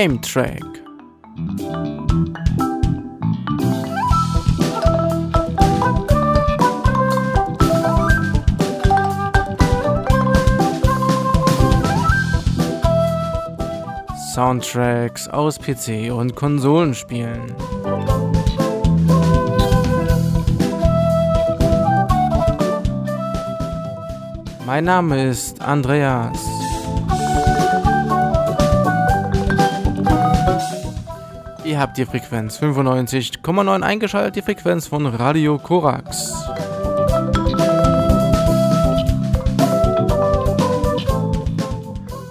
Game Track. Soundtracks aus PC und Konsolenspielen. Mein Name ist Andreas. Habt die Frequenz 95,9 eingeschaltet, die Frequenz von Radio Korax.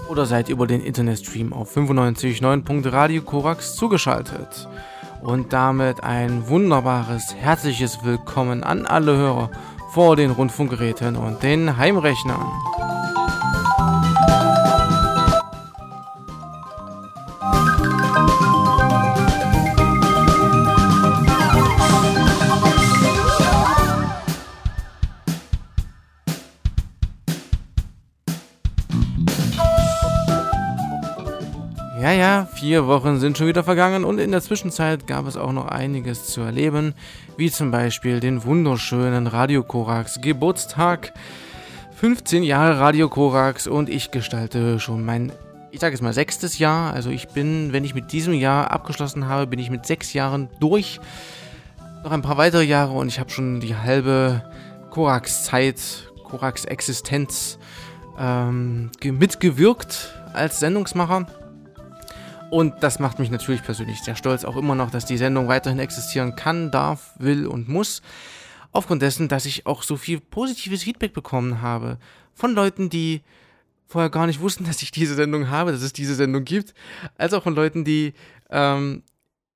Oder seid über den Internetstream auf 95.9.radio Korax zugeschaltet. Und damit ein wunderbares, herzliches Willkommen an alle Hörer vor den Rundfunkgeräten und den Heimrechnern. Vier Wochen sind schon wieder vergangen und in der Zwischenzeit gab es auch noch einiges zu erleben, wie zum Beispiel den wunderschönen Radio Korax Geburtstag. 15 Jahre Radio Korax und ich gestalte schon mein, ich sage es mal, sechstes Jahr. Also ich bin, wenn ich mit diesem Jahr abgeschlossen habe, bin ich mit sechs Jahren durch. Noch ein paar weitere Jahre und ich habe schon die halbe Korax-Zeit, Korax-Existenz ähm, mitgewirkt als Sendungsmacher. Und das macht mich natürlich persönlich sehr stolz, auch immer noch, dass die Sendung weiterhin existieren kann, darf, will und muss. Aufgrund dessen, dass ich auch so viel positives Feedback bekommen habe von Leuten, die vorher gar nicht wussten, dass ich diese Sendung habe, dass es diese Sendung gibt, als auch von Leuten, die ähm,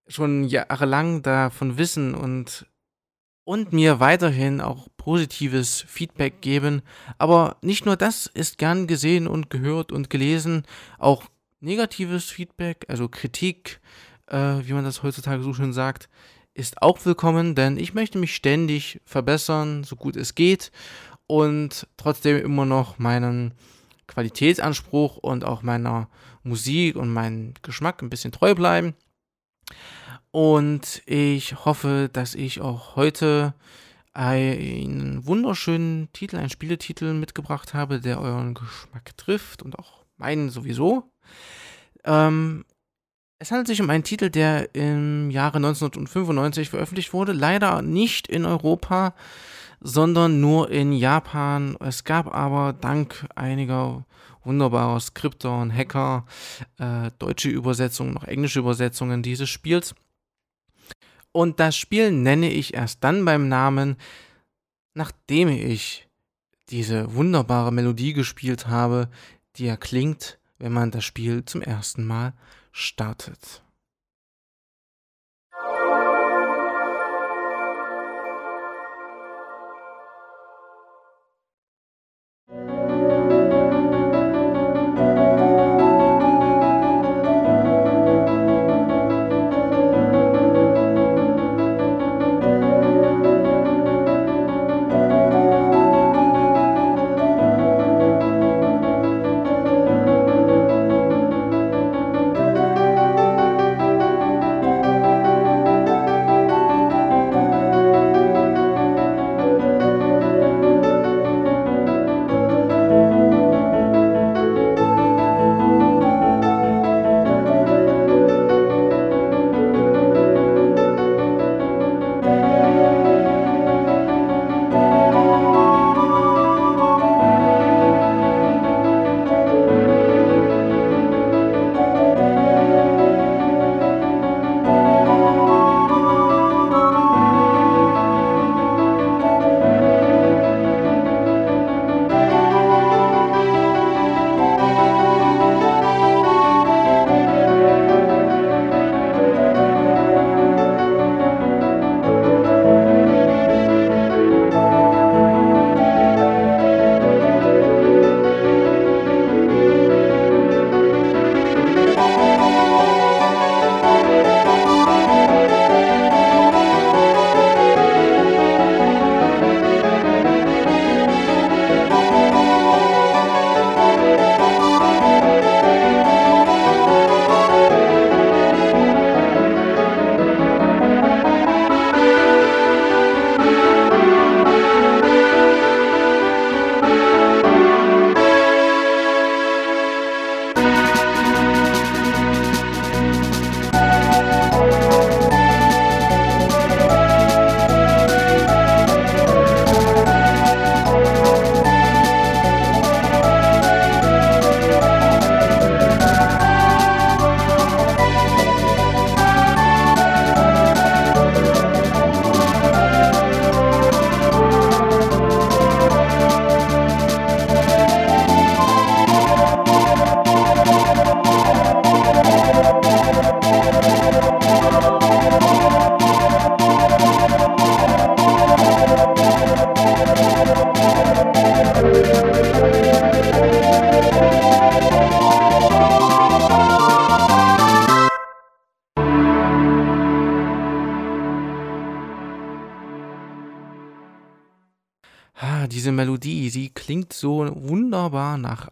schon jahrelang davon wissen und, und mir weiterhin auch positives Feedback geben. Aber nicht nur das ist gern gesehen und gehört und gelesen, auch negatives Feedback, also Kritik, äh, wie man das heutzutage so schön sagt, ist auch willkommen, denn ich möchte mich ständig verbessern, so gut es geht und trotzdem immer noch meinen Qualitätsanspruch und auch meiner Musik und meinem Geschmack ein bisschen treu bleiben. Und ich hoffe, dass ich auch heute einen wunderschönen Titel, einen Spieletitel mitgebracht habe, der euren Geschmack trifft und auch meinen sowieso. Ähm, es handelt sich um einen Titel, der im Jahre 1995 veröffentlicht wurde. Leider nicht in Europa, sondern nur in Japan. Es gab aber dank einiger wunderbarer Skripter und Hacker äh, deutsche Übersetzungen, noch englische Übersetzungen dieses Spiels. Und das Spiel nenne ich erst dann beim Namen, nachdem ich diese wunderbare Melodie gespielt habe, die erklingt wenn man das Spiel zum ersten Mal startet.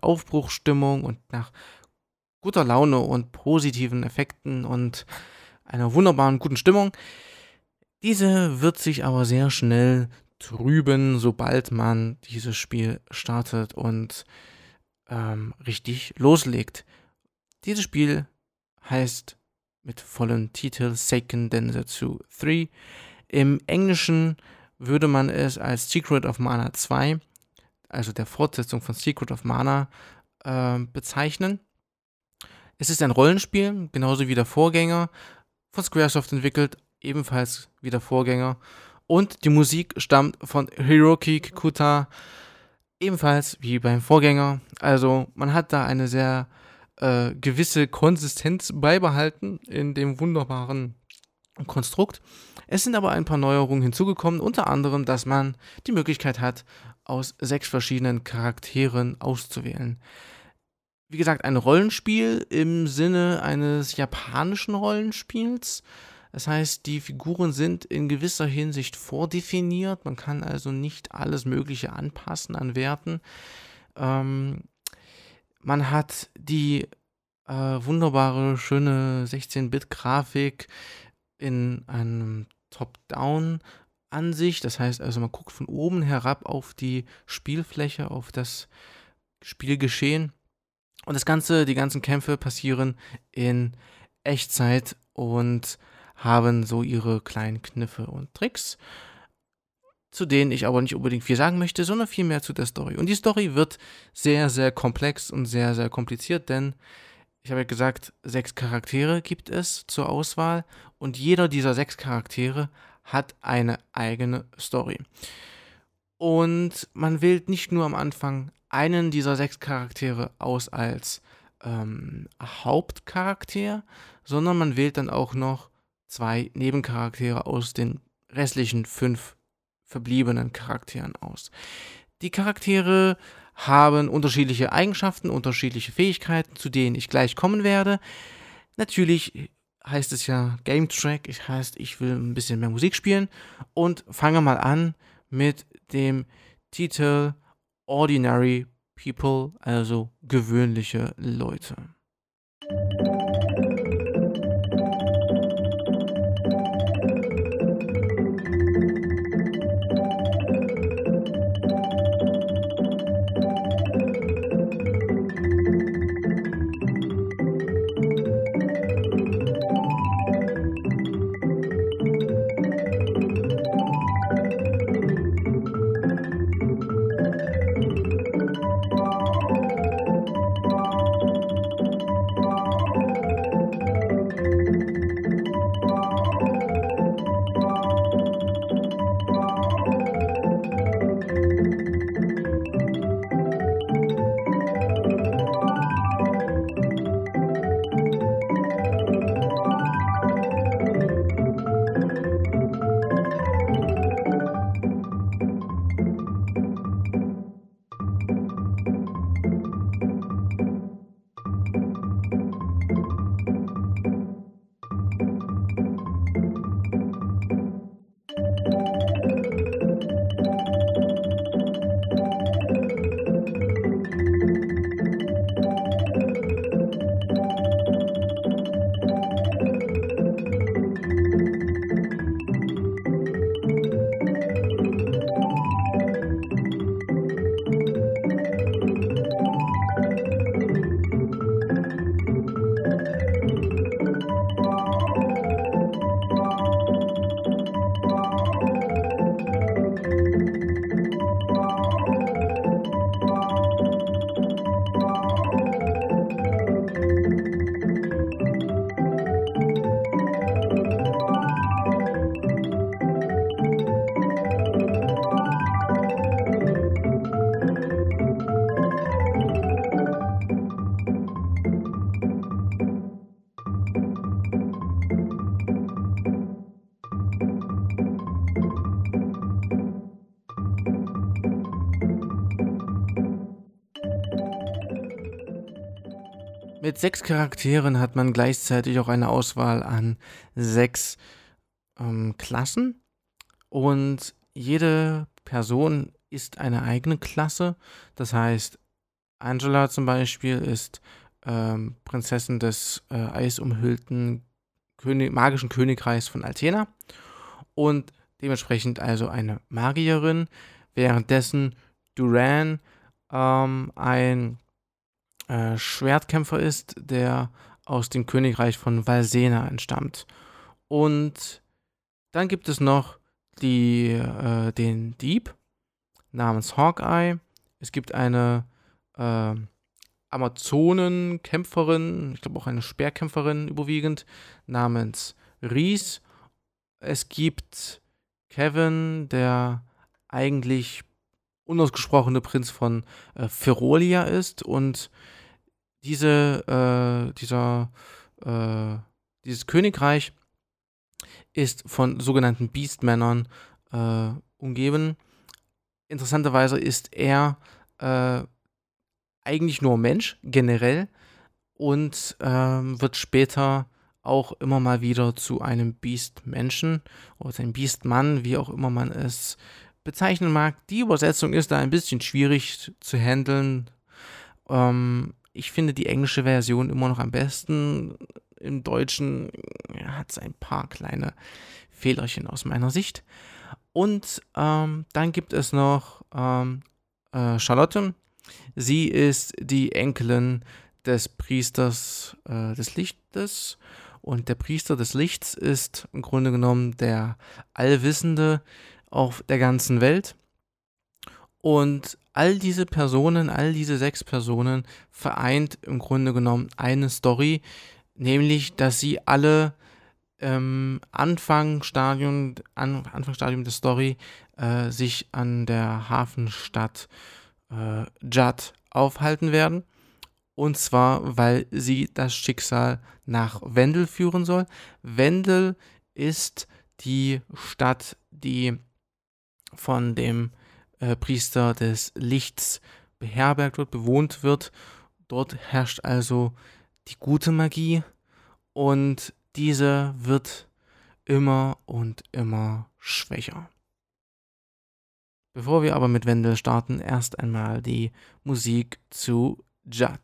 Aufbruchsstimmung und nach guter Laune und positiven Effekten und einer wunderbaren guten Stimmung. Diese wird sich aber sehr schnell trüben, sobald man dieses Spiel startet und ähm, richtig loslegt. Dieses Spiel heißt mit vollem Titel Seiken Densetsu 3. Im Englischen würde man es als Secret of Mana 2, also der Fortsetzung von Secret of Mana, äh, bezeichnen. Es ist ein Rollenspiel, genauso wie der Vorgänger, von Squaresoft entwickelt, ebenfalls wie der Vorgänger. Und die Musik stammt von Hiroki Kikuta, ebenfalls wie beim Vorgänger. Also man hat da eine sehr äh, gewisse Konsistenz beibehalten in dem wunderbaren Konstrukt. Es sind aber ein paar Neuerungen hinzugekommen, unter anderem, dass man die Möglichkeit hat, aus sechs verschiedenen Charakteren auszuwählen. Wie gesagt, ein Rollenspiel im Sinne eines japanischen Rollenspiels. Das heißt, die Figuren sind in gewisser Hinsicht vordefiniert. Man kann also nicht alles Mögliche anpassen an Werten. Ähm, man hat die äh, wunderbare, schöne 16-Bit-Grafik in einem Top-Down-Ansicht. Das heißt also, man guckt von oben herab auf die Spielfläche, auf das Spielgeschehen. Und das Ganze, die ganzen Kämpfe passieren in Echtzeit und haben so ihre kleinen Kniffe und Tricks, zu denen ich aber nicht unbedingt viel sagen möchte, sondern vielmehr zu der Story. Und die Story wird sehr, sehr komplex und sehr, sehr kompliziert, denn ich habe ja gesagt, sechs Charaktere gibt es zur Auswahl und jeder dieser sechs Charaktere hat eine eigene Story. Und man wählt nicht nur am Anfang einen dieser sechs Charaktere aus als ähm, Hauptcharakter, sondern man wählt dann auch noch zwei Nebencharaktere aus den restlichen fünf verbliebenen Charakteren aus. Die Charaktere haben unterschiedliche Eigenschaften, unterschiedliche Fähigkeiten, zu denen ich gleich kommen werde. Natürlich heißt es ja Game Track, ich heißt, ich will ein bisschen mehr Musik spielen und fange mal an mit dem Titel Ordinary People, also gewöhnliche Leute. Mit sechs Charakteren hat man gleichzeitig auch eine Auswahl an sechs ähm, Klassen und jede Person ist eine eigene Klasse. Das heißt, Angela zum Beispiel ist ähm, Prinzessin des äh, eisumhüllten König, magischen Königreichs von Athena und dementsprechend also eine Magierin, währenddessen Duran ähm, ein äh, Schwertkämpfer ist, der aus dem Königreich von Valsena entstammt. Und dann gibt es noch die, äh, den Dieb namens Hawkeye. Es gibt eine äh, Amazonenkämpferin, ich glaube auch eine Speerkämpferin überwiegend, namens Ries. Es gibt Kevin, der eigentlich unausgesprochene Prinz von äh, Ferolia ist und diese, äh, dieser, äh, dieses Königreich ist von sogenannten Beastmännern äh, umgeben. Interessanterweise ist er äh, eigentlich nur Mensch generell und ähm, wird später auch immer mal wieder zu einem Beast-Menschen oder einem Beast-Mann, wie auch immer man es bezeichnen mag. Die Übersetzung ist da ein bisschen schwierig zu handeln. Ähm, ich finde die englische Version immer noch am besten. Im Deutschen hat es ein paar kleine Fehlerchen aus meiner Sicht. Und ähm, dann gibt es noch ähm, äh, Charlotte, Sie ist die Enkelin des Priesters äh, des Lichtes und der Priester des Lichts ist im Grunde genommen der Allwissende auf der ganzen Welt. Und all diese Personen, all diese sechs Personen vereint im Grunde genommen eine Story, nämlich, dass sie alle ähm, Anfangsstadium, an, Anfangsstadium der Story äh, sich an der Hafenstadt äh, Judd aufhalten werden. Und zwar, weil sie das Schicksal nach Wendel führen soll. Wendel ist die Stadt, die von dem äh, Priester des Lichts beherbergt wird, bewohnt wird. Dort herrscht also die gute Magie und diese wird immer und immer schwächer. Bevor wir aber mit Wendel starten, erst einmal die Musik zu Judd.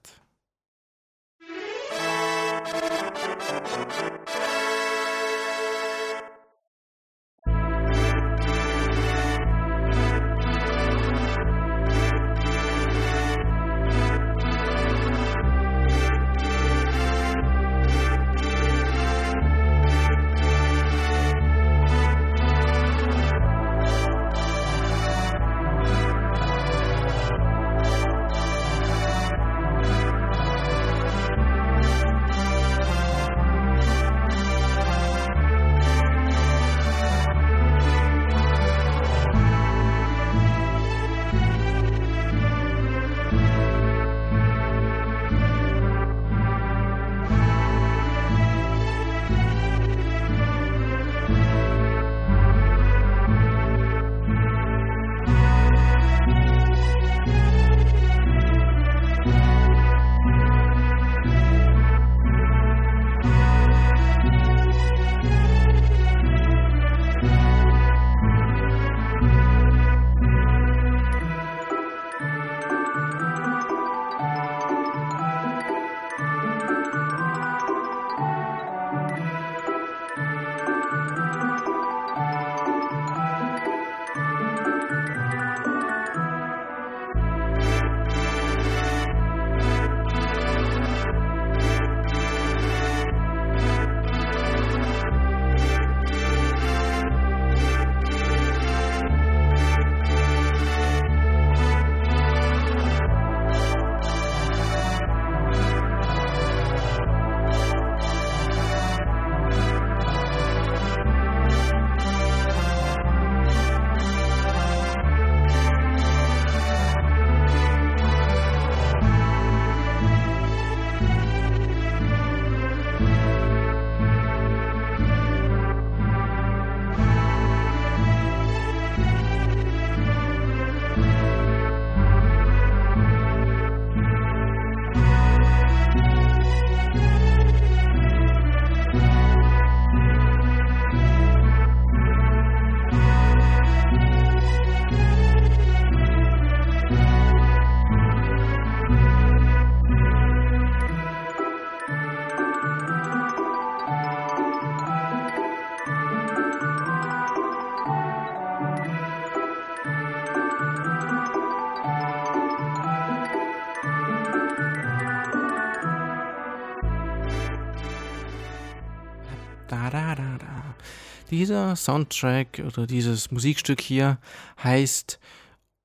Dieser Soundtrack oder dieses Musikstück hier heißt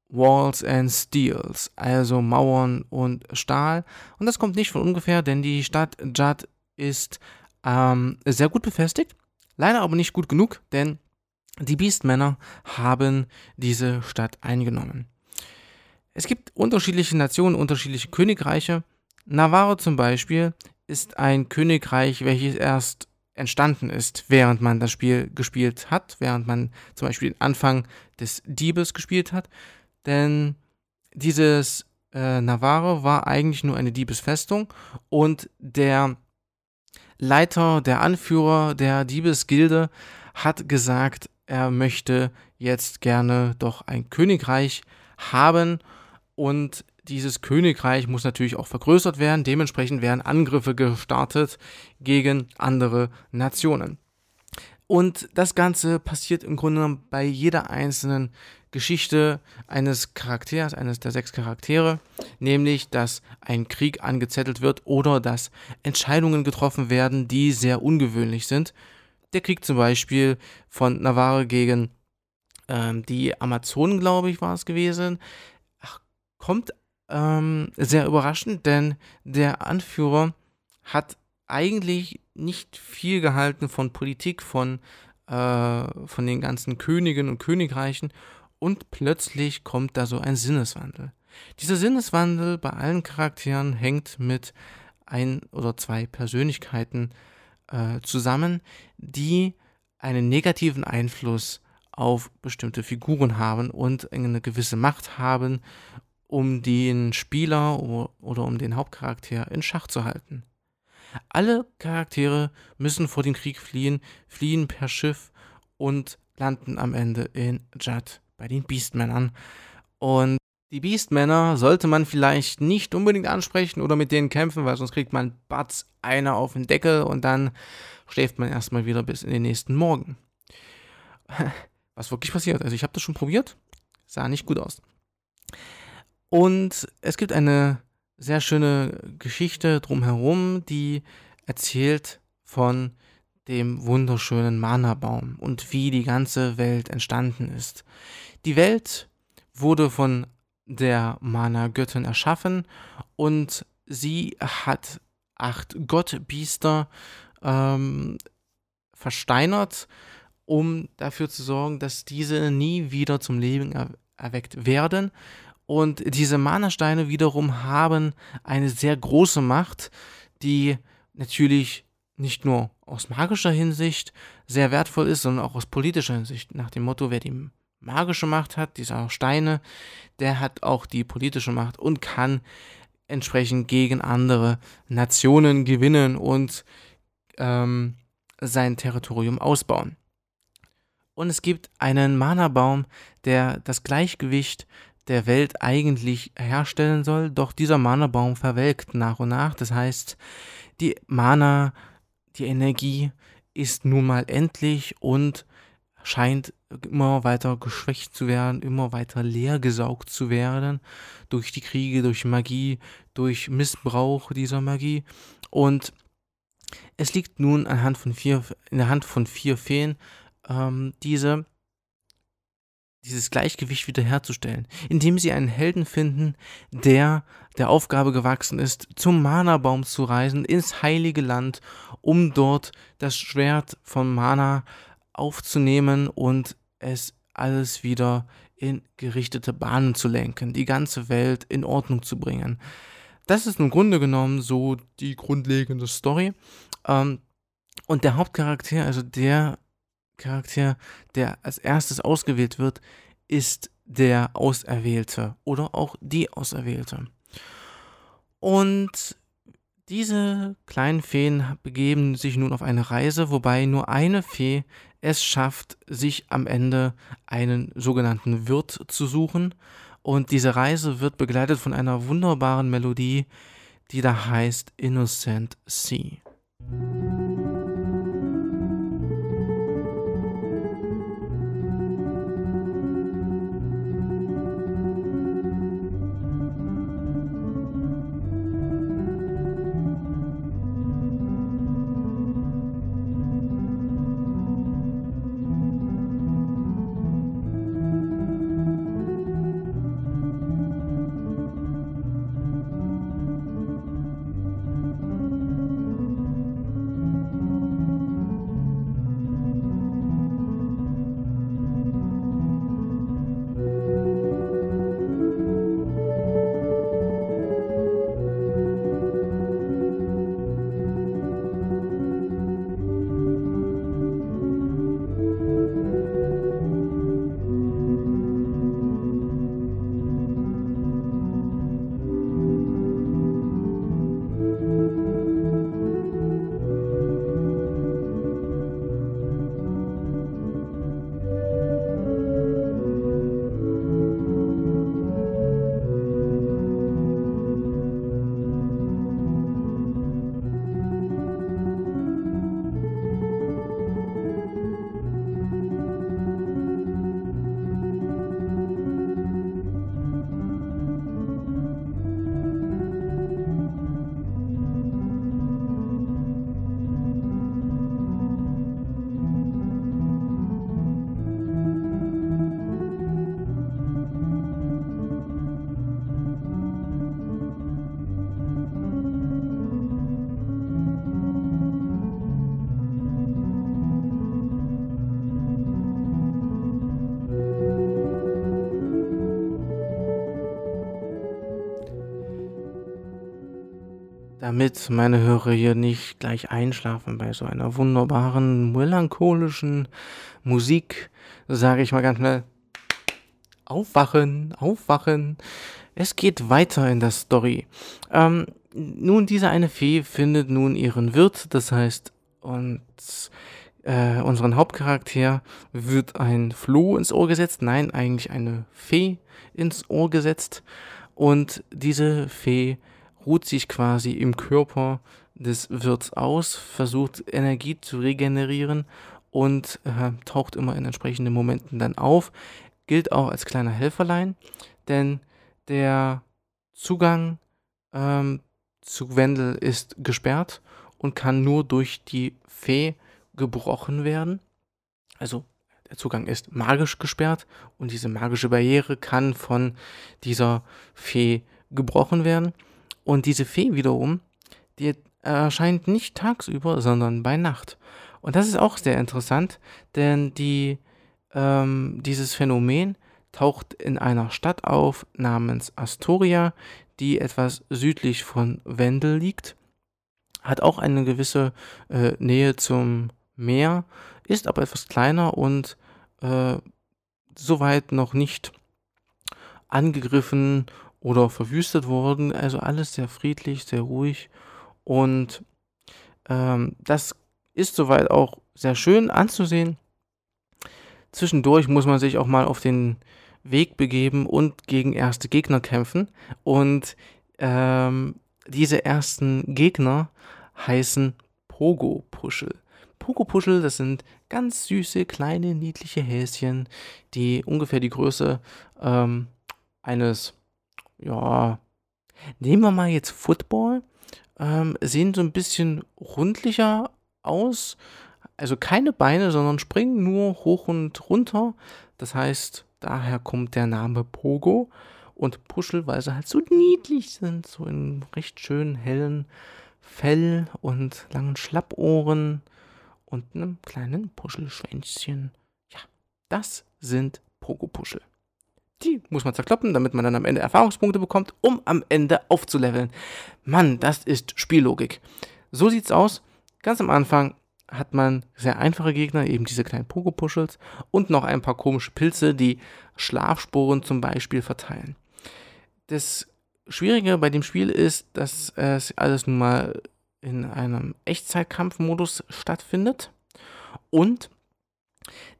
Walls and Steels, also Mauern und Stahl. Und das kommt nicht von ungefähr, denn die Stadt Judd ist ähm, sehr gut befestigt, leider aber nicht gut genug, denn die Beastmänner haben diese Stadt eingenommen. Es gibt unterschiedliche Nationen, unterschiedliche Königreiche. Navarro zum Beispiel ist ein Königreich, welches erst entstanden ist, während man das Spiel gespielt hat, während man zum Beispiel den Anfang des Diebes gespielt hat. Denn dieses äh, Navarro war eigentlich nur eine Diebesfestung und der Leiter, der Anführer der Diebesgilde hat gesagt, er möchte jetzt gerne doch ein Königreich haben und dieses Königreich muss natürlich auch vergrößert werden. Dementsprechend werden Angriffe gestartet gegen andere Nationen. Und das Ganze passiert im Grunde bei jeder einzelnen Geschichte eines Charakters, eines der sechs Charaktere, nämlich dass ein Krieg angezettelt wird oder dass Entscheidungen getroffen werden, die sehr ungewöhnlich sind. Der Krieg zum Beispiel von Navarre gegen ähm, die Amazonen, glaube ich, war es gewesen, kommt ähm, sehr überraschend, denn der Anführer hat eigentlich nicht viel gehalten von Politik, von, äh, von den ganzen Königen und Königreichen und plötzlich kommt da so ein Sinneswandel. Dieser Sinneswandel bei allen Charakteren hängt mit ein oder zwei Persönlichkeiten äh, zusammen, die einen negativen Einfluss auf bestimmte Figuren haben und eine gewisse Macht haben um den Spieler oder um den Hauptcharakter in Schach zu halten. Alle Charaktere müssen vor dem Krieg fliehen, fliehen per Schiff und landen am Ende in Judd bei den Beastmännern. Und die Beastmänner sollte man vielleicht nicht unbedingt ansprechen oder mit denen kämpfen, weil sonst kriegt man Batz einer auf den Deckel und dann schläft man erstmal wieder bis in den nächsten Morgen. Was wirklich passiert. Also ich habe das schon probiert, sah nicht gut aus. Und es gibt eine sehr schöne Geschichte drumherum, die erzählt von dem wunderschönen Mana-Baum und wie die ganze Welt entstanden ist. Die Welt wurde von der Mana-Göttin erschaffen und sie hat acht Gottbiester ähm, versteinert, um dafür zu sorgen, dass diese nie wieder zum Leben er erweckt werden und diese Mana-Steine wiederum haben eine sehr große Macht, die natürlich nicht nur aus magischer Hinsicht sehr wertvoll ist, sondern auch aus politischer Hinsicht. Nach dem Motto, wer die magische Macht hat, diese Steine, der hat auch die politische Macht und kann entsprechend gegen andere Nationen gewinnen und ähm, sein Territorium ausbauen. Und es gibt einen Mana-Baum, der das Gleichgewicht der Welt eigentlich herstellen soll, doch dieser Mana-Baum verwelkt nach und nach. Das heißt, die Mana, die Energie ist nun mal endlich und scheint immer weiter geschwächt zu werden, immer weiter leer gesaugt zu werden durch die Kriege, durch Magie, durch Missbrauch dieser Magie. Und es liegt nun anhand von vier, in der Hand von vier Feen, ähm, diese dieses Gleichgewicht wiederherzustellen, indem sie einen Helden finden, der der Aufgabe gewachsen ist, zum Mana-Baum zu reisen, ins heilige Land, um dort das Schwert von Mana aufzunehmen und es alles wieder in gerichtete Bahnen zu lenken, die ganze Welt in Ordnung zu bringen. Das ist im Grunde genommen so die grundlegende Story. Ähm, und der Hauptcharakter, also der Charakter, der als erstes ausgewählt wird, ist der Auserwählte oder auch die Auserwählte. Und diese kleinen Feen begeben sich nun auf eine Reise, wobei nur eine Fee es schafft, sich am Ende einen sogenannten Wirt zu suchen. Und diese Reise wird begleitet von einer wunderbaren Melodie, die da heißt Innocent Sea. Damit meine Hörer hier nicht gleich einschlafen bei so einer wunderbaren, melancholischen Musik, sage ich mal ganz schnell, aufwachen, aufwachen. Es geht weiter in der Story. Ähm, nun, diese eine Fee findet nun ihren Wirt, das heißt, und äh, unseren Hauptcharakter wird ein Floh ins Ohr gesetzt, nein, eigentlich eine Fee ins Ohr gesetzt. Und diese Fee ruht sich quasi im Körper des Wirts aus, versucht Energie zu regenerieren und äh, taucht immer in entsprechenden Momenten dann auf. Gilt auch als kleiner Helferlein, denn der Zugang ähm, zu Wendel ist gesperrt und kann nur durch die Fee gebrochen werden. Also der Zugang ist magisch gesperrt und diese magische Barriere kann von dieser Fee gebrochen werden. Und diese Fee wiederum, die erscheint nicht tagsüber, sondern bei Nacht. Und das ist auch sehr interessant, denn die, ähm, dieses Phänomen taucht in einer Stadt auf namens Astoria, die etwas südlich von Wendel liegt, hat auch eine gewisse äh, Nähe zum Meer, ist aber etwas kleiner und äh, soweit noch nicht angegriffen oder verwüstet worden. Also alles sehr friedlich, sehr ruhig und ähm, das ist soweit auch sehr schön anzusehen. Zwischendurch muss man sich auch mal auf den Weg begeben und gegen erste Gegner kämpfen. Und ähm, diese ersten Gegner heißen Pogo-Puschel. Pogo-Puschel, das sind ganz süße, kleine, niedliche Häschen, die ungefähr die Größe ähm, eines, ja, nehmen wir mal jetzt Football, ähm, sehen so ein bisschen rundlicher aus. Also keine Beine, sondern springen nur hoch und runter. Das heißt, Daher kommt der Name Pogo und Puschel, weil sie halt so niedlich sind, so in recht schönen hellen Fell und langen Schlappohren und einem kleinen Puschelschwänzchen. Ja, das sind Pogo-Puschel. Die muss man zerkloppen, damit man dann am Ende Erfahrungspunkte bekommt, um am Ende aufzuleveln. Mann, das ist Spiellogik. So sieht's aus. Ganz am Anfang hat man sehr einfache Gegner, eben diese kleinen Pogo-Puschels und noch ein paar komische Pilze, die Schlafsporen zum Beispiel verteilen. Das Schwierige bei dem Spiel ist, dass es alles nun mal in einem Echtzeitkampfmodus stattfindet und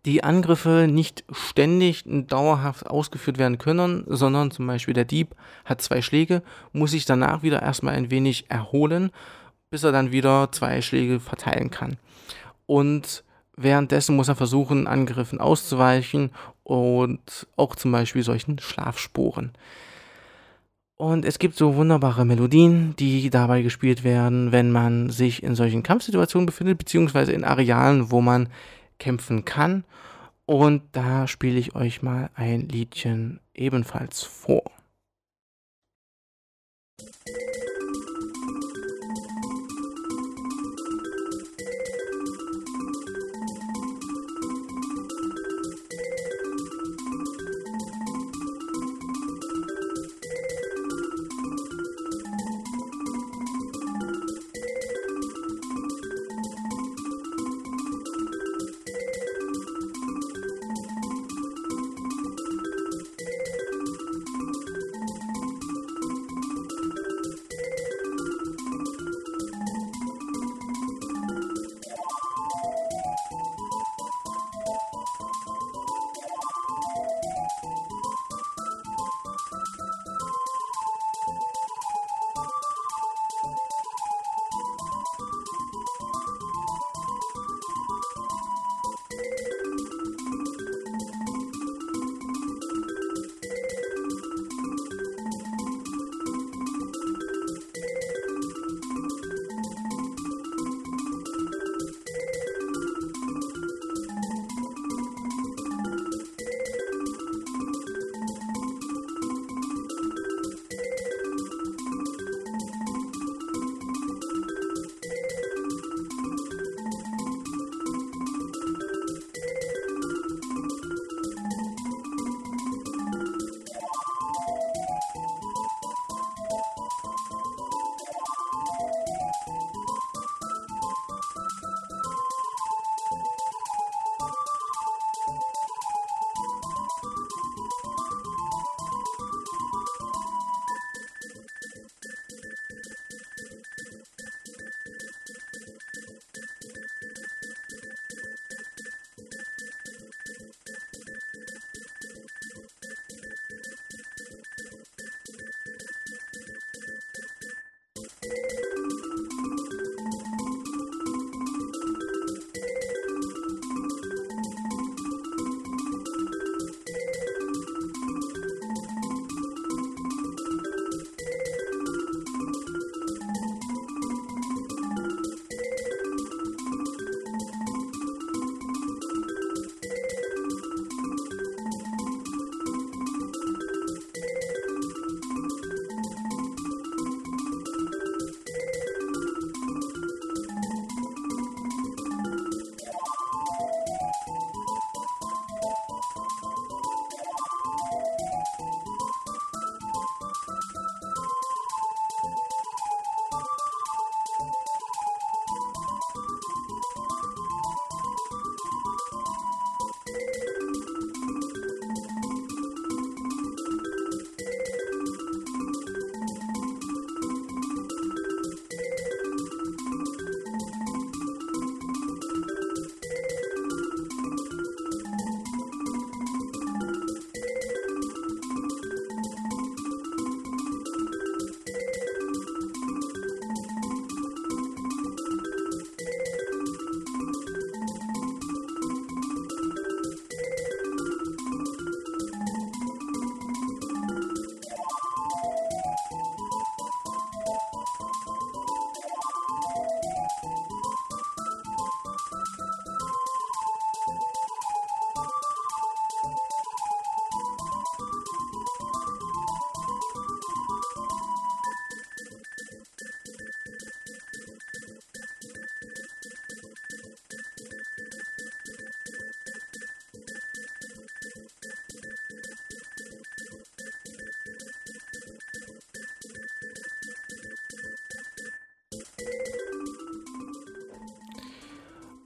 die Angriffe nicht ständig und dauerhaft ausgeführt werden können, sondern zum Beispiel der Dieb hat zwei Schläge, muss sich danach wieder erstmal ein wenig erholen, bis er dann wieder zwei Schläge verteilen kann und währenddessen muss er versuchen, Angriffen auszuweichen und auch zum Beispiel solchen Schlafsporen. Und es gibt so wunderbare Melodien, die dabei gespielt werden, wenn man sich in solchen Kampfsituationen befindet, beziehungsweise in Arealen, wo man kämpfen kann. Und da spiele ich euch mal ein Liedchen ebenfalls vor.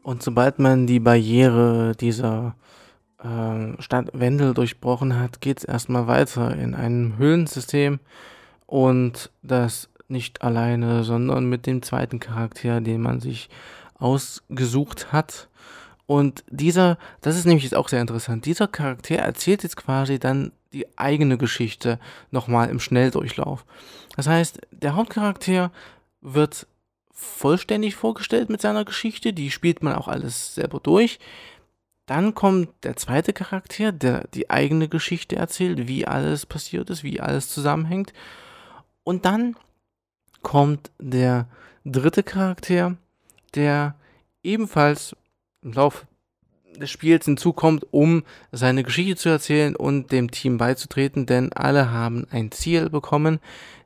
Und sobald man die Barriere dieser äh, Stadt Wendel durchbrochen hat, geht es erstmal weiter in einem Höhlensystem und das nicht alleine, sondern mit dem zweiten Charakter, den man sich ausgesucht hat. Und dieser, das ist nämlich jetzt auch sehr interessant, dieser Charakter erzählt jetzt quasi dann die eigene Geschichte nochmal im Schnelldurchlauf. Das heißt, der Hauptcharakter wird vollständig vorgestellt mit seiner Geschichte, die spielt man auch alles selber durch. Dann kommt der zweite Charakter, der die eigene Geschichte erzählt, wie alles passiert ist, wie alles zusammenhängt. Und dann kommt der dritte Charakter, der ebenfalls im Laufe des Spiels hinzukommt, um seine Geschichte zu erzählen und dem Team beizutreten, denn alle haben ein Ziel bekommen,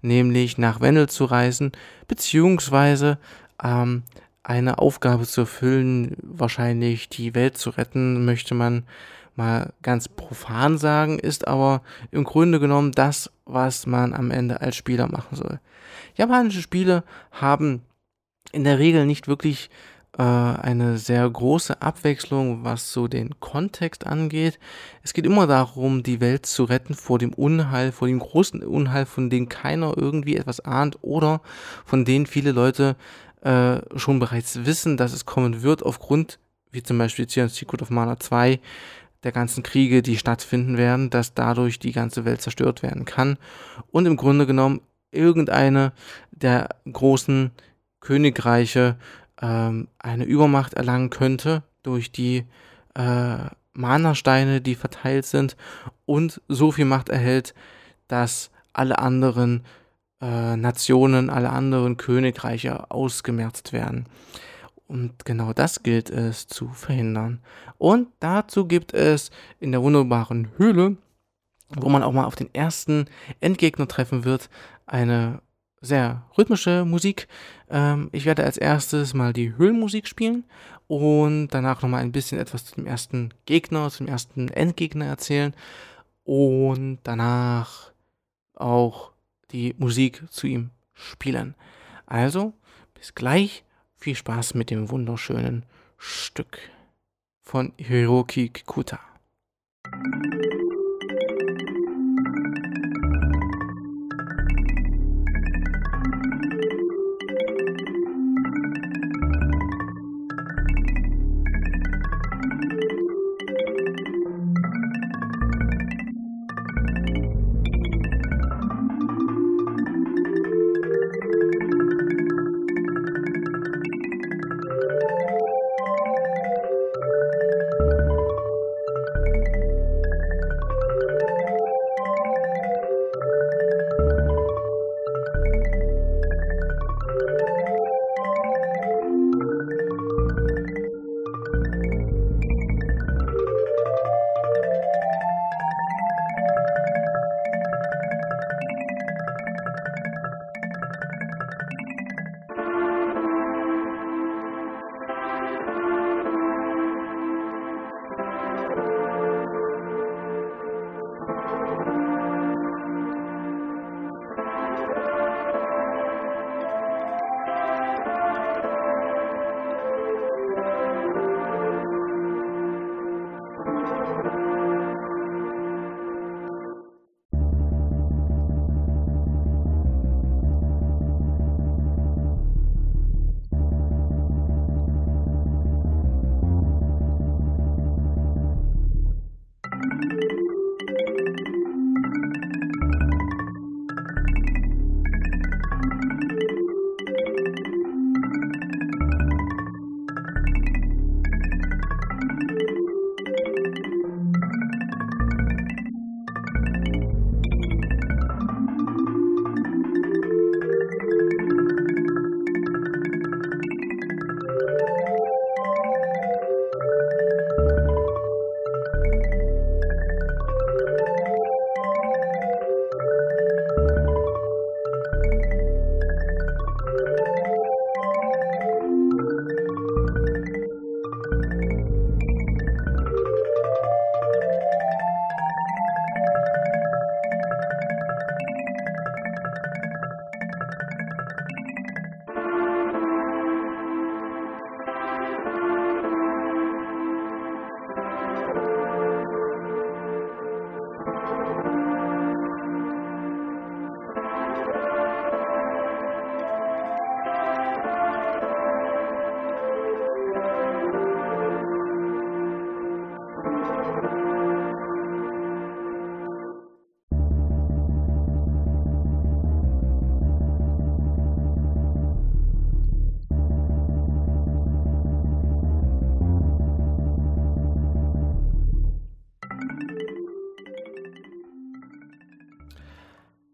nämlich nach Wendel zu reisen, beziehungsweise ähm, eine Aufgabe zu erfüllen, wahrscheinlich die Welt zu retten, möchte man mal ganz profan sagen, ist aber im Grunde genommen das, was man am Ende als Spieler machen soll. Japanische Spiele haben in der Regel nicht wirklich äh, eine sehr große Abwechslung, was so den Kontext angeht. Es geht immer darum, die Welt zu retten vor dem Unheil, vor dem großen Unheil, von dem keiner irgendwie etwas ahnt oder von denen viele Leute äh, schon bereits wissen, dass es kommen wird, aufgrund, wie zum Beispiel jetzt hier in Secret of Mana 2, der ganzen Kriege, die stattfinden werden, dass dadurch die ganze Welt zerstört werden kann und im Grunde genommen irgendeine der großen Königreiche ähm, eine Übermacht erlangen könnte durch die äh, Mana-Steine, die verteilt sind und so viel Macht erhält, dass alle anderen äh, Nationen, alle anderen Königreiche ausgemerzt werden. Und genau das gilt es zu verhindern. Und dazu gibt es in der wunderbaren Höhle, wo man auch mal auf den ersten Endgegner treffen wird, eine sehr rhythmische Musik. Ähm, ich werde als erstes mal die Höhlenmusik spielen und danach nochmal ein bisschen etwas zu dem ersten Gegner, zum ersten Endgegner erzählen und danach auch die Musik zu ihm spielen. Also, bis gleich. Viel Spaß mit dem wunderschönen Stück von Hiroki Kikuta.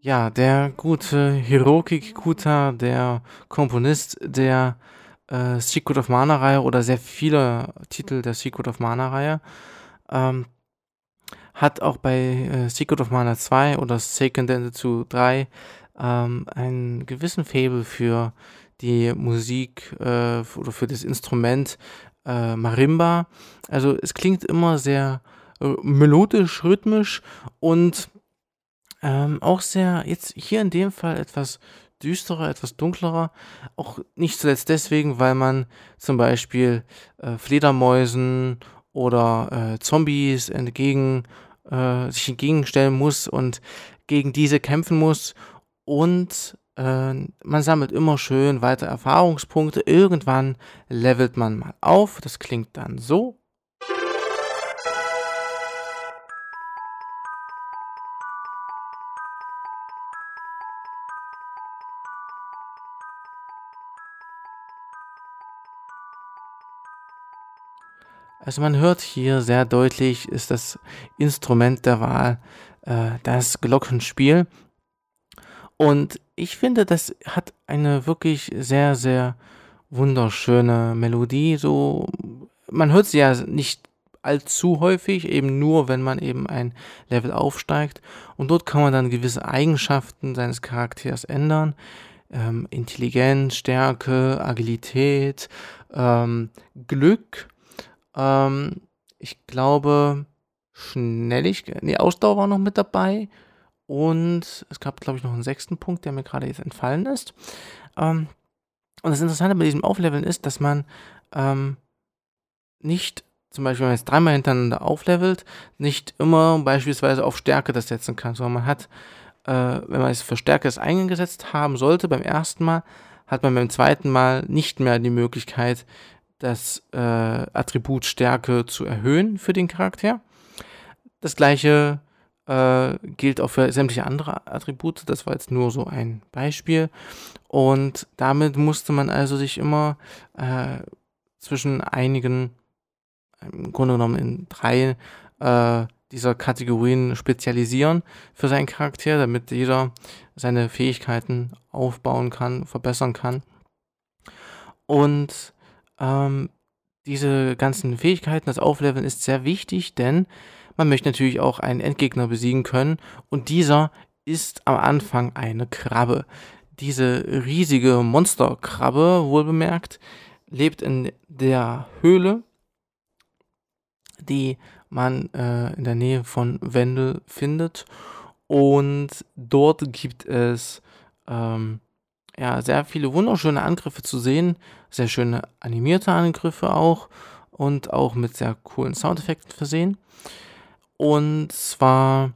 Ja, der gute Hiroki Kikuta, der Komponist der äh, Secret of Mana-Reihe oder sehr viele Titel der Secret of Mana-Reihe, ähm, hat auch bei äh, Secret of Mana 2 oder Seiken Densetsu 3 ähm, einen gewissen Fable für die Musik äh, oder für das Instrument äh, Marimba. Also es klingt immer sehr äh, melodisch, rhythmisch und ähm, auch sehr, jetzt hier in dem Fall etwas düsterer, etwas dunklerer. Auch nicht zuletzt deswegen, weil man zum Beispiel äh, Fledermäusen oder äh, Zombies entgegen, äh, sich entgegenstellen muss und gegen diese kämpfen muss. Und äh, man sammelt immer schön weiter Erfahrungspunkte. Irgendwann levelt man mal auf. Das klingt dann so. Also man hört hier sehr deutlich, ist das Instrument der Wahl äh, das Glockenspiel. Und ich finde, das hat eine wirklich sehr, sehr wunderschöne Melodie. So, man hört sie ja nicht allzu häufig, eben nur, wenn man eben ein Level aufsteigt. Und dort kann man dann gewisse Eigenschaften seines Charakters ändern. Ähm, Intelligenz, Stärke, Agilität, ähm, Glück ähm, ich glaube, Schnelligkeit, nee, Ausdauer war noch mit dabei. Und es gab, glaube ich, noch einen sechsten Punkt, der mir gerade jetzt entfallen ist. Ähm, und das Interessante bei diesem Aufleveln ist, dass man ähm, nicht, zum Beispiel, wenn man jetzt dreimal hintereinander auflevelt, nicht immer beispielsweise auf Stärke das setzen kann, sondern man hat, äh, wenn man es für Stärke das eingesetzt haben sollte beim ersten Mal, hat man beim zweiten Mal nicht mehr die Möglichkeit, das äh, Attribut Stärke zu erhöhen für den Charakter. Das gleiche äh, gilt auch für sämtliche andere Attribute. Das war jetzt nur so ein Beispiel. Und damit musste man also sich immer äh, zwischen einigen, im Grunde genommen in drei äh, dieser Kategorien spezialisieren für seinen Charakter, damit jeder seine Fähigkeiten aufbauen kann, verbessern kann. Und ähm, diese ganzen Fähigkeiten, das Aufleveln ist sehr wichtig, denn man möchte natürlich auch einen Endgegner besiegen können und dieser ist am Anfang eine Krabbe. Diese riesige Monsterkrabbe, wohlbemerkt, lebt in der Höhle, die man äh, in der Nähe von Wendel findet. Und dort gibt es ähm, ja, sehr viele wunderschöne Angriffe zu sehen, sehr schöne animierte Angriffe auch und auch mit sehr coolen Soundeffekten versehen. Und zwar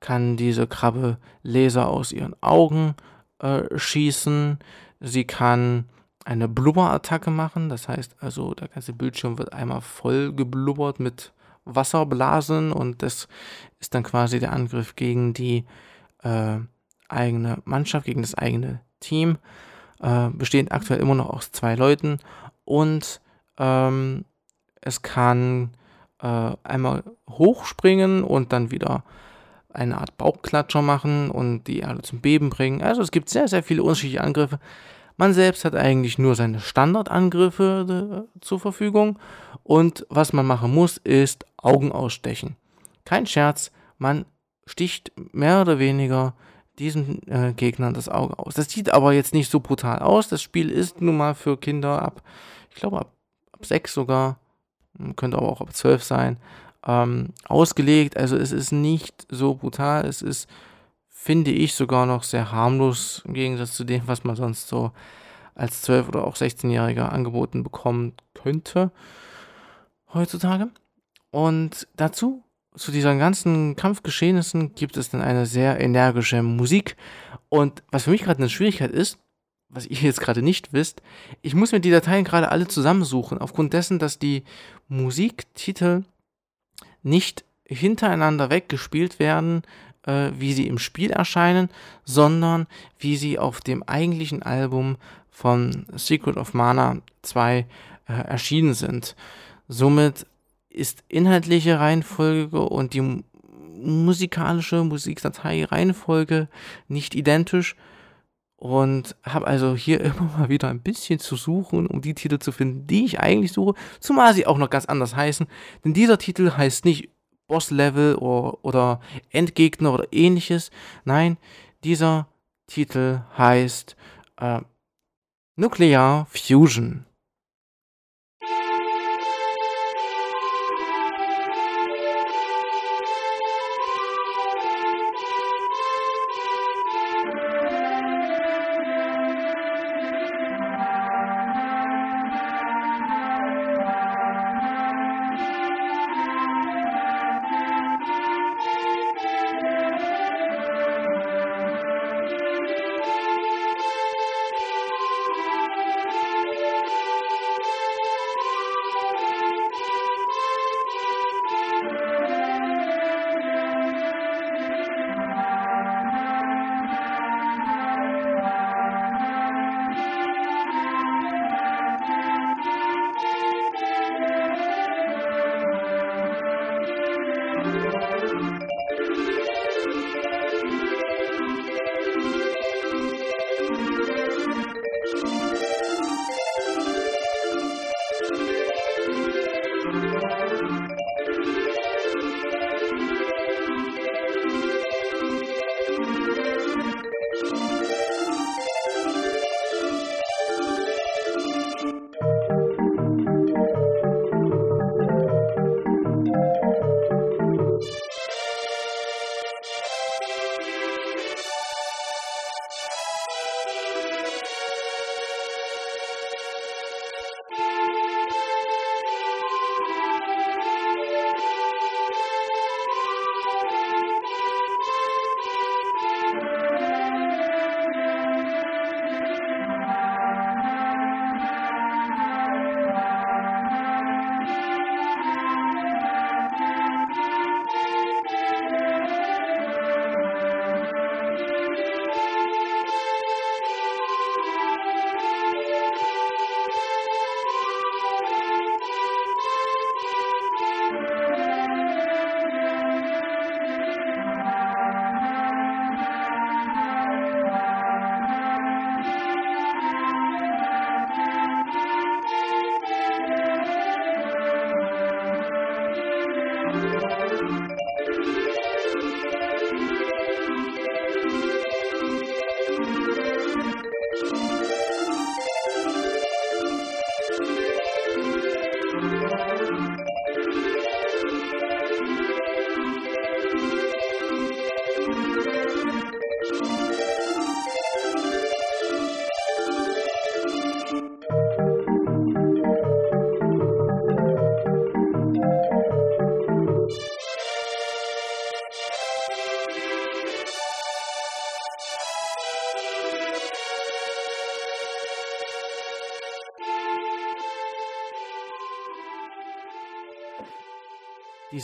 kann diese Krabbe Laser aus ihren Augen äh, schießen. Sie kann eine Blubberattacke machen, das heißt also, der ganze Bildschirm wird einmal voll geblubbert mit Wasserblasen und das ist dann quasi der Angriff gegen die äh, eigene Mannschaft, gegen das eigene Team, äh, bestehend aktuell immer noch aus zwei Leuten und ähm, es kann äh, einmal hochspringen und dann wieder eine Art Bauchklatscher machen und die Erde zum Beben bringen. Also es gibt sehr, sehr viele unterschiedliche Angriffe. Man selbst hat eigentlich nur seine Standardangriffe äh, zur Verfügung und was man machen muss, ist Augen ausstechen. Kein Scherz, man sticht mehr oder weniger diesen äh, Gegnern das Auge aus. Das sieht aber jetzt nicht so brutal aus. Das Spiel ist nun mal für Kinder ab, ich glaube ab, ab 6 sogar, hm, könnte aber auch ab 12 sein, ähm, ausgelegt. Also es ist nicht so brutal. Es ist, finde ich, sogar noch sehr harmlos im Gegensatz zu dem, was man sonst so als 12- oder auch 16-Jähriger angeboten bekommen könnte heutzutage. Und dazu zu diesen ganzen Kampfgeschehnissen gibt es dann eine sehr energische Musik. Und was für mich gerade eine Schwierigkeit ist, was ihr jetzt gerade nicht wisst, ich muss mir die Dateien gerade alle zusammensuchen, aufgrund dessen, dass die Musiktitel nicht hintereinander weggespielt werden, äh, wie sie im Spiel erscheinen, sondern wie sie auf dem eigentlichen Album von Secret of Mana 2 äh, erschienen sind. Somit ist inhaltliche Reihenfolge und die musikalische Musikdatei-Reihenfolge nicht identisch und habe also hier immer mal wieder ein bisschen zu suchen, um die Titel zu finden, die ich eigentlich suche, zumal sie auch noch ganz anders heißen. Denn dieser Titel heißt nicht Boss-Level oder, oder Endgegner oder ähnliches. Nein, dieser Titel heißt äh, Nuclear Fusion.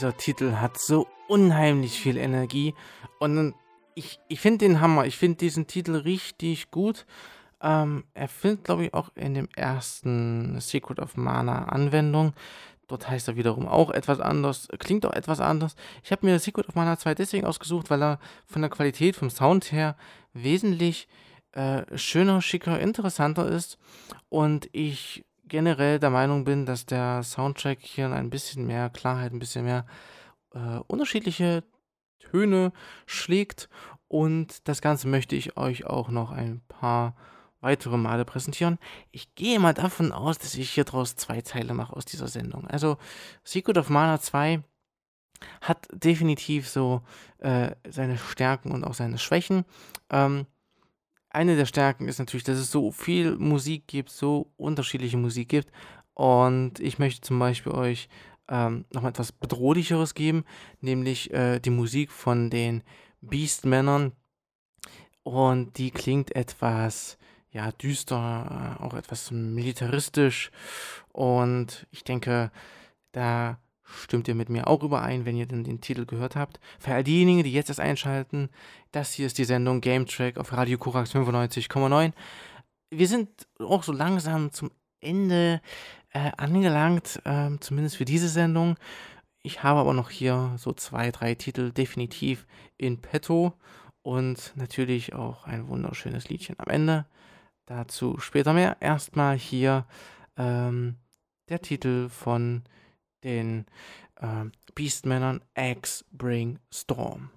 Dieser Titel hat so unheimlich viel Energie und ich, ich finde den Hammer. Ich finde diesen Titel richtig gut. Ähm, er findet, glaube ich, auch in dem ersten Secret of Mana Anwendung. Dort heißt er wiederum auch etwas anders, klingt auch etwas anders. Ich habe mir Secret of Mana 2 deswegen ausgesucht, weil er von der Qualität, vom Sound her wesentlich äh, schöner, schicker, interessanter ist. Und ich generell der Meinung bin, dass der Soundtrack hier ein bisschen mehr Klarheit, ein bisschen mehr äh, unterschiedliche Töne schlägt. Und das Ganze möchte ich euch auch noch ein paar weitere Male präsentieren. Ich gehe mal davon aus, dass ich hier draus zwei Teile mache aus dieser Sendung. Also Secret of Mana 2 hat definitiv so äh, seine Stärken und auch seine Schwächen. Ähm, eine der Stärken ist natürlich, dass es so viel Musik gibt, so unterschiedliche Musik gibt. Und ich möchte zum Beispiel euch ähm, noch mal etwas Bedrohlicheres geben, nämlich äh, die Musik von den Beastmännern. Und die klingt etwas, ja, düster, äh, auch etwas militaristisch. Und ich denke, da Stimmt ihr mit mir auch überein, wenn ihr den, den Titel gehört habt? Für all diejenigen, die jetzt erst einschalten, das hier ist die Sendung Game Track auf Radio Korax 95,9. Wir sind auch so langsam zum Ende äh, angelangt, äh, zumindest für diese Sendung. Ich habe aber noch hier so zwei, drei Titel definitiv in petto und natürlich auch ein wunderschönes Liedchen am Ende. Dazu später mehr. Erstmal hier ähm, der Titel von den äh, Beastmännern Eggs Bring Storm.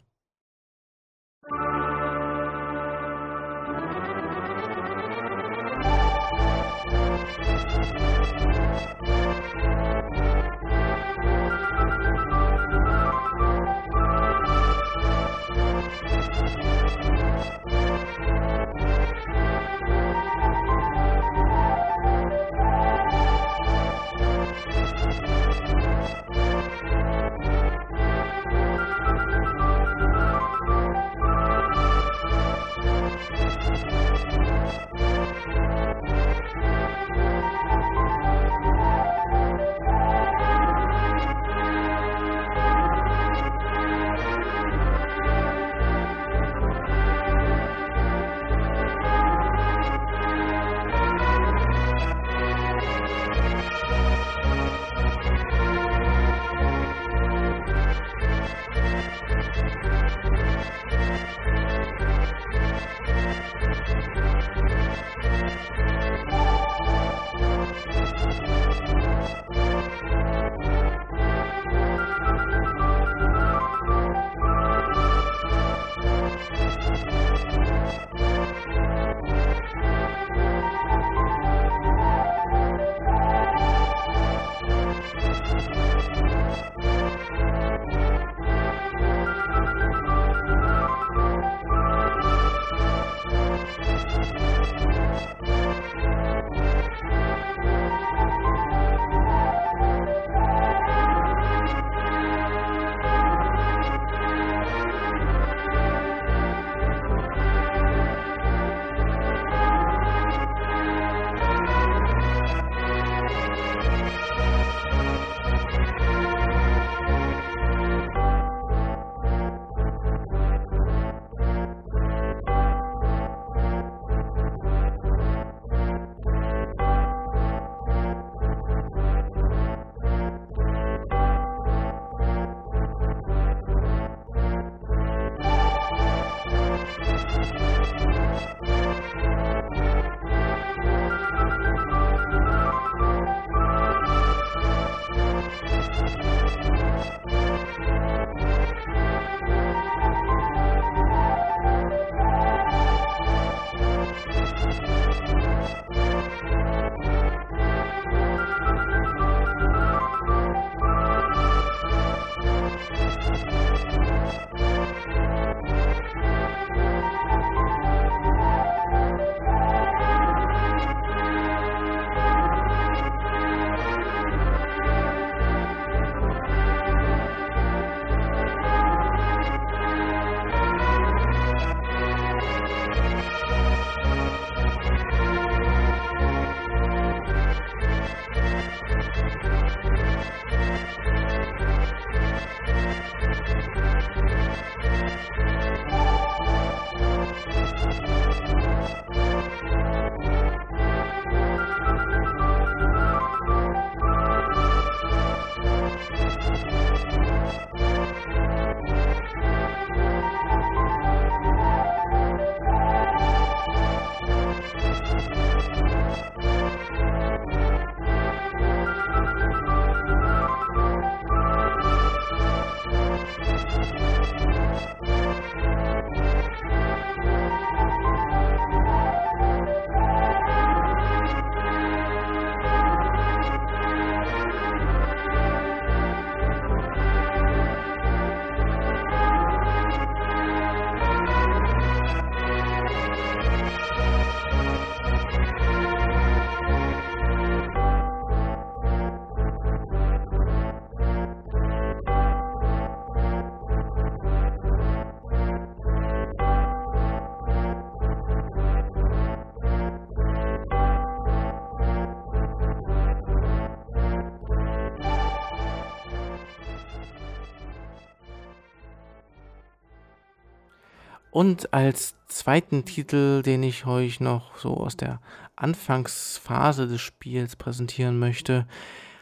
Und als zweiten Titel, den ich euch noch so aus der Anfangsphase des Spiels präsentieren möchte,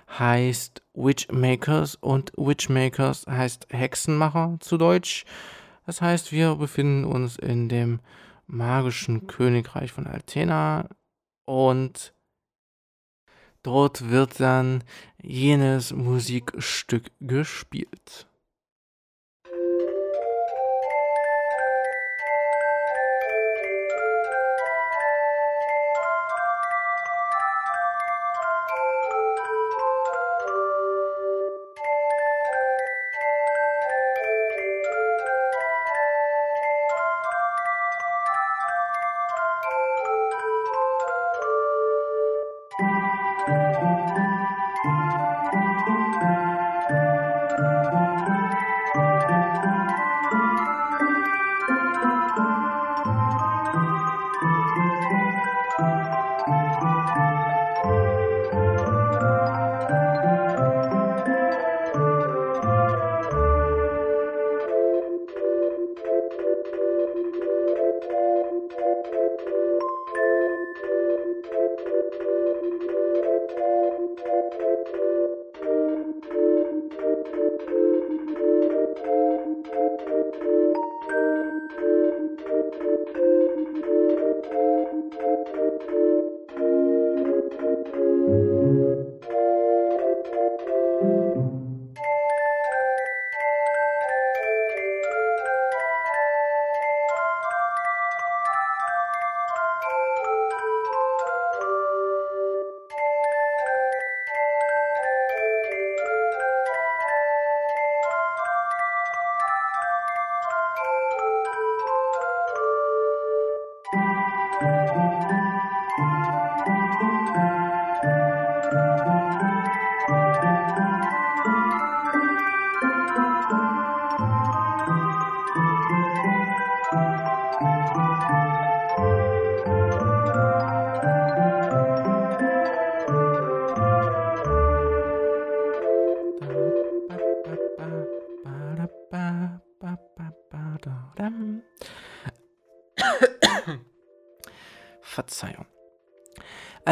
heißt Witchmakers und Witchmakers heißt Hexenmacher zu Deutsch. Das heißt, wir befinden uns in dem magischen Königreich von Altena und dort wird dann jenes Musikstück gespielt.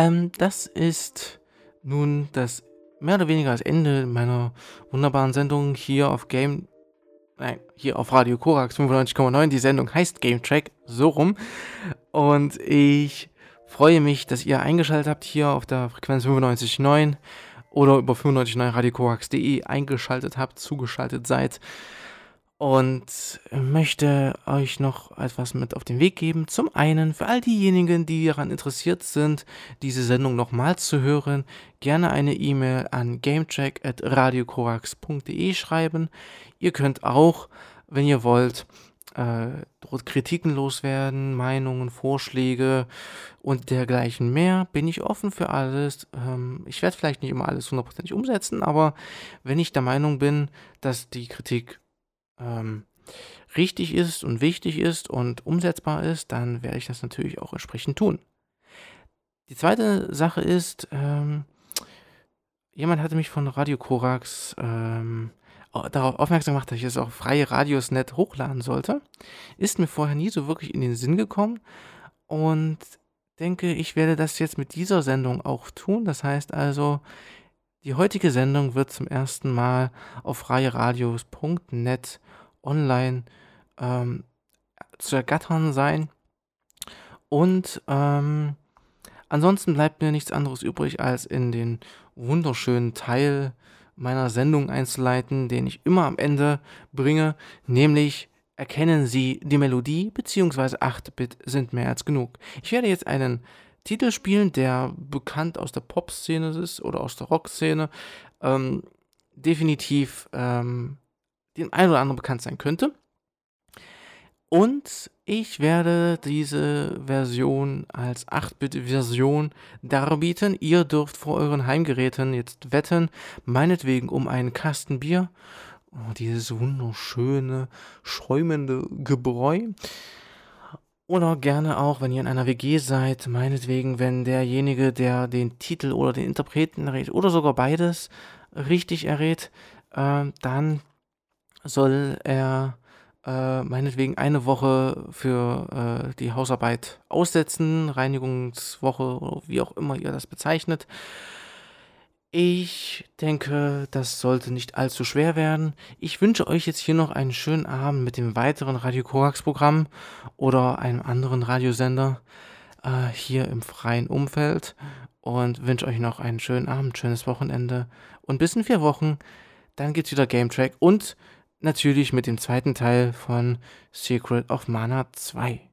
Ähm, das ist nun das mehr oder weniger das Ende meiner wunderbaren Sendung hier auf Game. Nein, hier auf Radio Korax 95,9. Die Sendung heißt Game Track, so rum. Und ich freue mich, dass ihr eingeschaltet habt hier auf der Frequenz 95,9 oder über 95,9 radiokorax.de eingeschaltet habt, zugeschaltet seid und möchte euch noch etwas mit auf den Weg geben. Zum einen für all diejenigen, die daran interessiert sind, diese Sendung nochmal zu hören, gerne eine E-Mail an gamecheck.radiokorax.de schreiben. Ihr könnt auch, wenn ihr wollt, äh, dort Kritiken loswerden, Meinungen, Vorschläge und dergleichen mehr. Bin ich offen für alles. Ähm, ich werde vielleicht nicht immer alles hundertprozentig umsetzen, aber wenn ich der Meinung bin, dass die Kritik ähm, richtig ist und wichtig ist und umsetzbar ist, dann werde ich das natürlich auch entsprechend tun. Die zweite Sache ist, ähm, jemand hatte mich von Radio Korax ähm, darauf aufmerksam gemacht, dass ich es auf freie Radiosnet hochladen sollte. Ist mir vorher nie so wirklich in den Sinn gekommen und denke, ich werde das jetzt mit dieser Sendung auch tun. Das heißt also, die heutige Sendung wird zum ersten Mal auf freieradios.net online ähm, zu ergattern sein. Und ähm, ansonsten bleibt mir nichts anderes übrig, als in den wunderschönen Teil meiner Sendung einzuleiten, den ich immer am Ende bringe, nämlich erkennen Sie die Melodie bzw. 8-Bit sind mehr als genug. Ich werde jetzt einen Titel spielen, der bekannt aus der Pop-Szene ist oder aus der Rock-Szene, ähm, definitiv ähm, dem einen oder anderen bekannt sein könnte. Und ich werde diese Version als 8-Bit-Version darbieten. Ihr dürft vor euren Heimgeräten jetzt wetten, meinetwegen um einen Kasten Bier. Oh, dieses wunderschöne, schäumende Gebräu. Oder gerne auch, wenn ihr in einer WG seid, meinetwegen, wenn derjenige, der den Titel oder den Interpreten errät, oder sogar beides richtig errät, äh, dann soll er äh, meinetwegen eine Woche für äh, die Hausarbeit aussetzen, Reinigungswoche oder wie auch immer ihr das bezeichnet. Ich denke, das sollte nicht allzu schwer werden. Ich wünsche euch jetzt hier noch einen schönen Abend mit dem weiteren Radio Korax Programm oder einem anderen Radiosender äh, hier im freien Umfeld und wünsche euch noch einen schönen Abend, schönes Wochenende und bis in vier Wochen. Dann geht's wieder Game Track und natürlich mit dem zweiten Teil von Secret of Mana 2.